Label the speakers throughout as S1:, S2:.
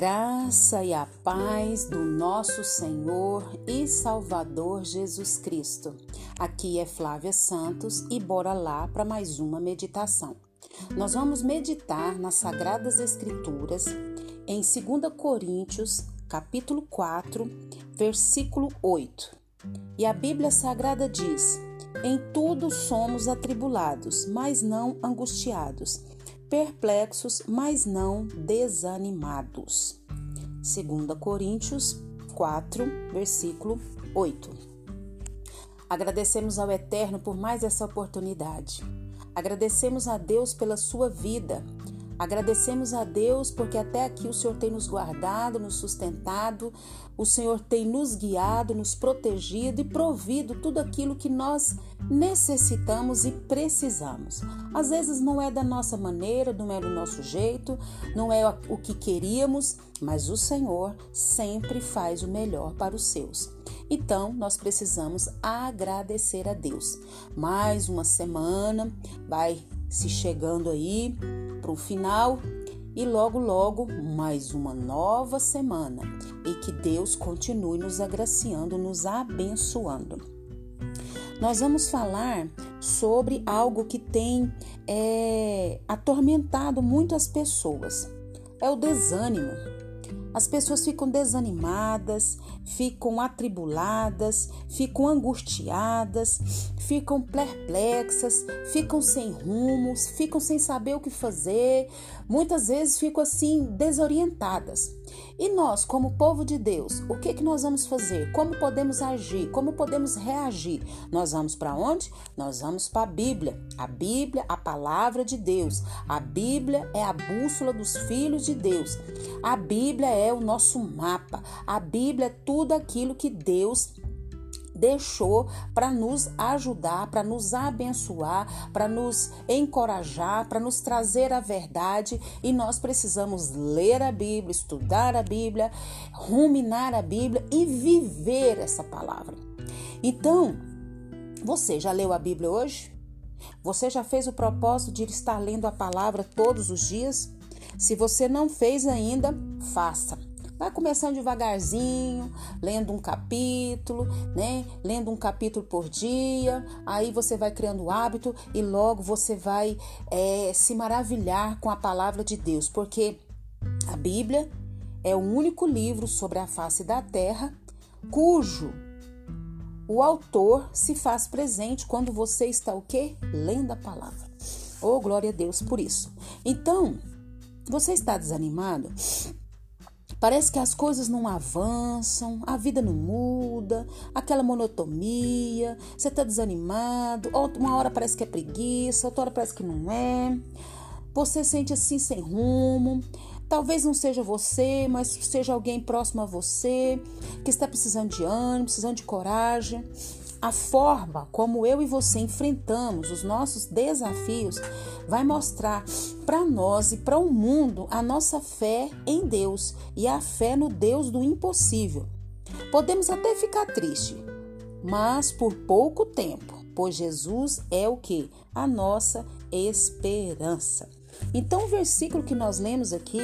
S1: graça e a paz do nosso Senhor e Salvador Jesus Cristo. Aqui é Flávia Santos e bora lá para mais uma meditação. Nós vamos meditar nas Sagradas Escrituras em 2 Coríntios, capítulo 4, versículo 8. E a Bíblia Sagrada diz: Em tudo somos atribulados, mas não angustiados perplexos, mas não desanimados. 2 Coríntios 4, versículo 8. Agradecemos ao Eterno por mais essa oportunidade. Agradecemos a Deus pela sua vida. Agradecemos a Deus porque até aqui o Senhor tem nos guardado, nos sustentado, o Senhor tem nos guiado, nos protegido e provido tudo aquilo que nós necessitamos e precisamos. Às vezes não é da nossa maneira, não é do nosso jeito, não é o que queríamos, mas o Senhor sempre faz o melhor para os seus. Então, nós precisamos agradecer a Deus. Mais uma semana vai se chegando aí para o final e logo, logo mais uma nova semana e que Deus continue nos agraciando, nos abençoando. Nós vamos falar sobre algo que tem é, atormentado muito as pessoas: é o desânimo. As pessoas ficam desanimadas, ficam atribuladas, ficam angustiadas, ficam perplexas, ficam sem rumos, ficam sem saber o que fazer, muitas vezes ficam assim desorientadas. E nós, como povo de Deus, o que que nós vamos fazer? Como podemos agir? Como podemos reagir? Nós vamos para onde? Nós vamos para a Bíblia. A Bíblia, a palavra de Deus. A Bíblia é a bússola dos filhos de Deus. A Bíblia é o nosso mapa. A Bíblia é tudo aquilo que Deus deixou para nos ajudar, para nos abençoar, para nos encorajar, para nos trazer a verdade e nós precisamos ler a Bíblia, estudar a Bíblia, ruminar a Bíblia e viver essa palavra. Então, você já leu a Bíblia hoje? Você já fez o propósito de estar lendo a palavra todos os dias? Se você não fez ainda, faça. Vai começando devagarzinho, lendo um capítulo, né? Lendo um capítulo por dia. Aí você vai criando o hábito e logo você vai é, se maravilhar com a palavra de Deus, porque a Bíblia é o único livro sobre a face da terra cujo o autor se faz presente quando você está o quê? Lendo a palavra. Oh, glória a Deus por isso. Então, você está desanimado? Parece que as coisas não avançam, a vida não muda, aquela monotonia, você está desanimado, uma hora parece que é preguiça, outra hora parece que não é. Você sente assim sem rumo. Talvez não seja você, mas seja alguém próximo a você que está precisando de ânimo, precisando de coragem. A forma como eu e você enfrentamos os nossos desafios vai mostrar para nós e para o mundo a nossa fé em Deus e a fé no Deus do impossível. Podemos até ficar triste, mas por pouco tempo, pois Jesus é o que? A nossa esperança. Então, o versículo que nós lemos aqui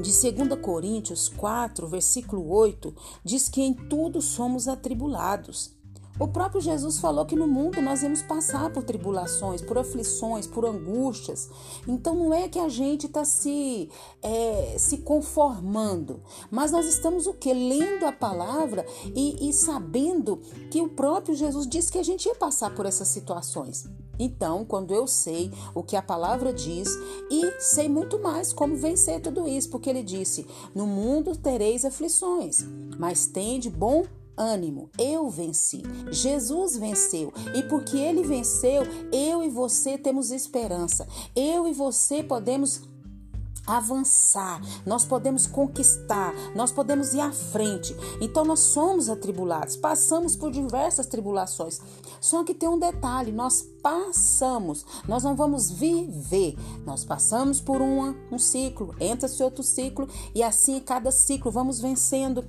S1: de 2 Coríntios 4, versículo 8, diz que em tudo somos atribulados. O próprio Jesus falou que no mundo nós íamos passar por tribulações, por aflições, por angústias. Então não é que a gente está se, é, se conformando, mas nós estamos o que? Lendo a palavra e, e sabendo que o próprio Jesus disse que a gente ia passar por essas situações. Então, quando eu sei o que a palavra diz e sei muito mais como vencer tudo isso, porque ele disse: No mundo tereis aflições, mas tende bom ânimo. Eu venci. Jesus venceu. E porque ele venceu, eu e você temos esperança. Eu e você podemos avançar, nós podemos conquistar, nós podemos ir à frente. Então nós somos atribulados, passamos por diversas tribulações. Só que tem um detalhe, nós passamos, nós não vamos viver. Nós passamos por uma, um ciclo, entra-se outro ciclo e assim cada ciclo vamos vencendo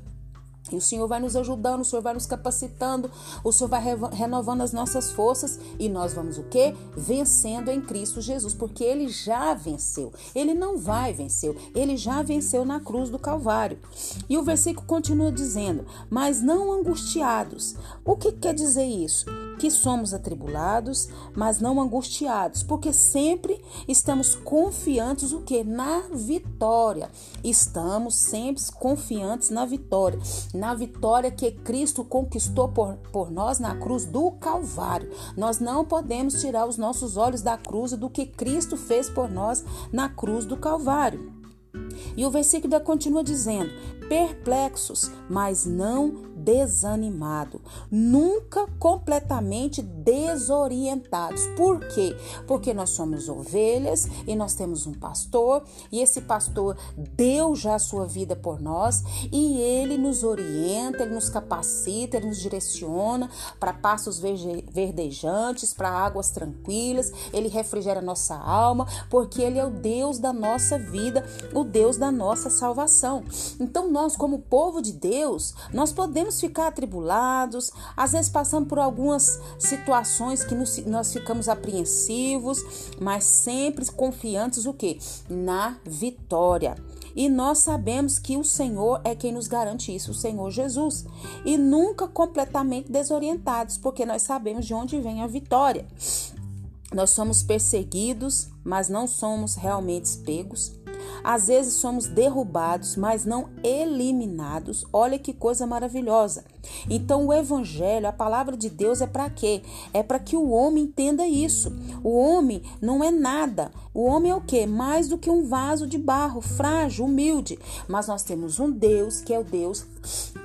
S1: E o Senhor vai nos ajudando, o Senhor vai nos capacitando, o Senhor vai renovando as nossas forças e nós vamos o quê? Vencendo em Cristo Jesus, porque ele já venceu. Ele não vai vencer, ele já venceu na cruz do Calvário. E o versículo continua dizendo: "Mas não angustiados". O que quer dizer isso? Que somos atribulados, mas não angustiados, porque sempre estamos confiantes o que na vitória. Estamos sempre confiantes na vitória na vitória que Cristo conquistou por, por nós na cruz do Calvário. Nós não podemos tirar os nossos olhos da cruz e do que Cristo fez por nós na cruz do Calvário. E o versículo continua dizendo: perplexos, mas não desanimado, nunca completamente desorientados. Por quê? Porque nós somos ovelhas e nós temos um pastor e esse pastor deu já a sua vida por nós e ele nos orienta, ele nos capacita, ele nos direciona para passos verdejantes, para águas tranquilas, ele refrigera nossa alma, porque ele é o Deus da nossa vida, o Deus da nossa salvação. Então nós como povo de Deus, nós podemos podemos ficar atribulados, às vezes passando por algumas situações que nos, nós ficamos apreensivos, mas sempre confiantes o que? Na vitória. E nós sabemos que o Senhor é quem nos garante isso, o Senhor Jesus. E nunca completamente desorientados, porque nós sabemos de onde vem a vitória. Nós somos perseguidos, mas não somos realmente pegos. Às vezes somos derrubados, mas não eliminados. Olha que coisa maravilhosa. Então o evangelho, a palavra de Deus é para quê? É para que o homem entenda isso. O homem não é nada. O homem é o quê? Mais do que um vaso de barro, frágil, humilde. Mas nós temos um Deus que é o Deus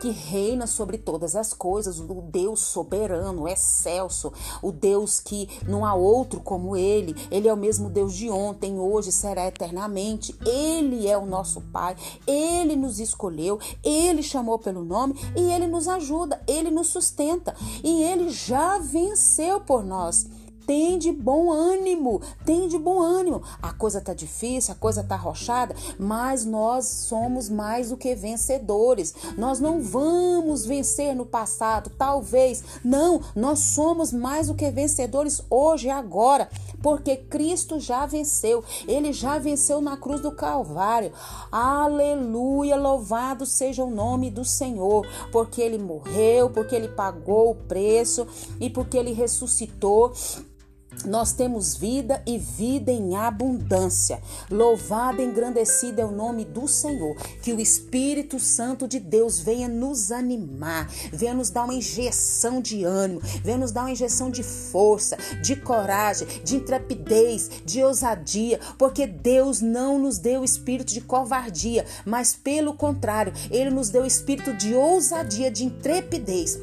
S1: que reina sobre todas as coisas, o Deus soberano, excelso, o Deus que não há outro como ele. Ele é o mesmo Deus de ontem, hoje, será eternamente. Ele é o nosso Pai. Ele nos escolheu, ele chamou pelo nome e ele nos ajuda, ele nos sustenta e ele já venceu por nós. Tem de bom ânimo, tem de bom ânimo. A coisa tá difícil, a coisa tá arrochada, mas nós somos mais do que vencedores. Nós não vamos vencer no passado, talvez. Não, nós somos mais do que vencedores hoje e agora, porque Cristo já venceu. Ele já venceu na cruz do Calvário. Aleluia, louvado seja o nome do Senhor, porque ele morreu, porque ele pagou o preço e porque ele ressuscitou nós temos vida e vida em abundância. Louvado engrandecido é o nome do Senhor. Que o Espírito Santo de Deus venha nos animar, venha nos dar uma injeção de ânimo, venha nos dar uma injeção de força, de coragem, de intrepidez, de ousadia, porque Deus não nos deu espírito de covardia, mas pelo contrário, Ele nos deu espírito de ousadia, de intrepidez.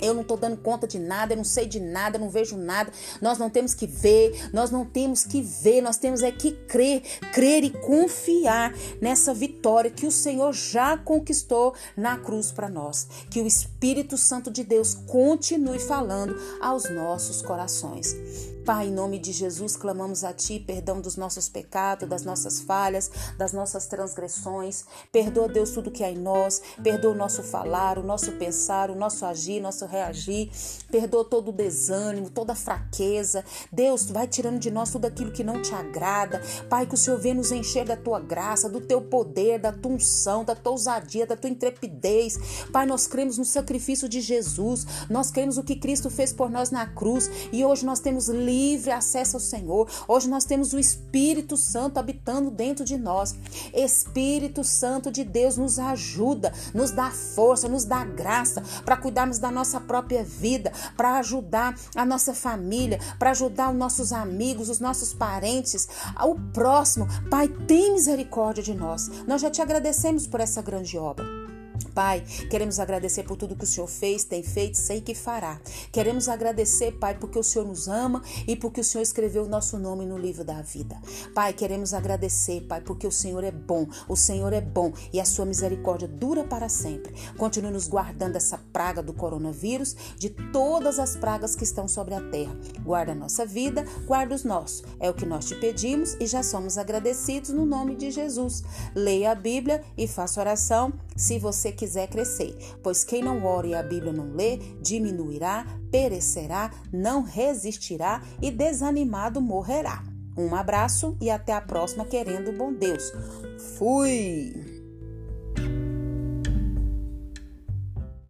S1: Eu não estou dando conta de nada, eu não sei de nada, eu não vejo nada. Nós não temos que ver, nós não temos que ver, nós temos é que crer, crer e confiar nessa vitória que o Senhor já conquistou na cruz para nós. Que o Espírito Santo de Deus continue falando aos nossos corações. Pai, em nome de Jesus, clamamos a Ti perdão dos nossos pecados, das nossas falhas, das nossas transgressões. Perdoa, Deus, tudo que há em nós. Perdoa o nosso falar, o nosso pensar, o nosso agir, nosso reagir. Perdoa todo o desânimo, toda a fraqueza. Deus, vai tirando de nós tudo aquilo que não te agrada. Pai, que o Senhor venha nos encher da Tua graça, do Teu poder, da Tua unção, da Tua ousadia, da Tua intrepidez. Pai, nós cremos no sacrifício de Jesus. Nós cremos o que Cristo fez por nós na cruz. E hoje nós temos livre livre acesso ao Senhor. Hoje nós temos o Espírito Santo habitando dentro de nós. Espírito Santo de Deus nos ajuda, nos dá força, nos dá graça para cuidarmos da nossa própria vida, para ajudar a nossa família, para ajudar os nossos amigos, os nossos parentes, o próximo. Pai, tem misericórdia de nós. Nós já te agradecemos por essa grande obra. Pai, queremos agradecer por tudo que o Senhor fez, tem feito, sei que fará. Queremos agradecer, Pai, porque o Senhor nos ama e porque o Senhor escreveu o nosso nome no livro da vida. Pai, queremos agradecer, Pai, porque o Senhor é bom, o Senhor é bom e a sua misericórdia dura para sempre. Continue nos guardando dessa praga do coronavírus, de todas as pragas que estão sobre a terra. Guarda a nossa vida, guarda os nossos. É o que nós te pedimos e já somos agradecidos no nome de Jesus. Leia a Bíblia e faça oração. Se você quiser crescer. Pois quem não ora e a Bíblia não lê, diminuirá, perecerá, não resistirá e desanimado morrerá. Um abraço e até a próxima, querendo bom Deus. Fui!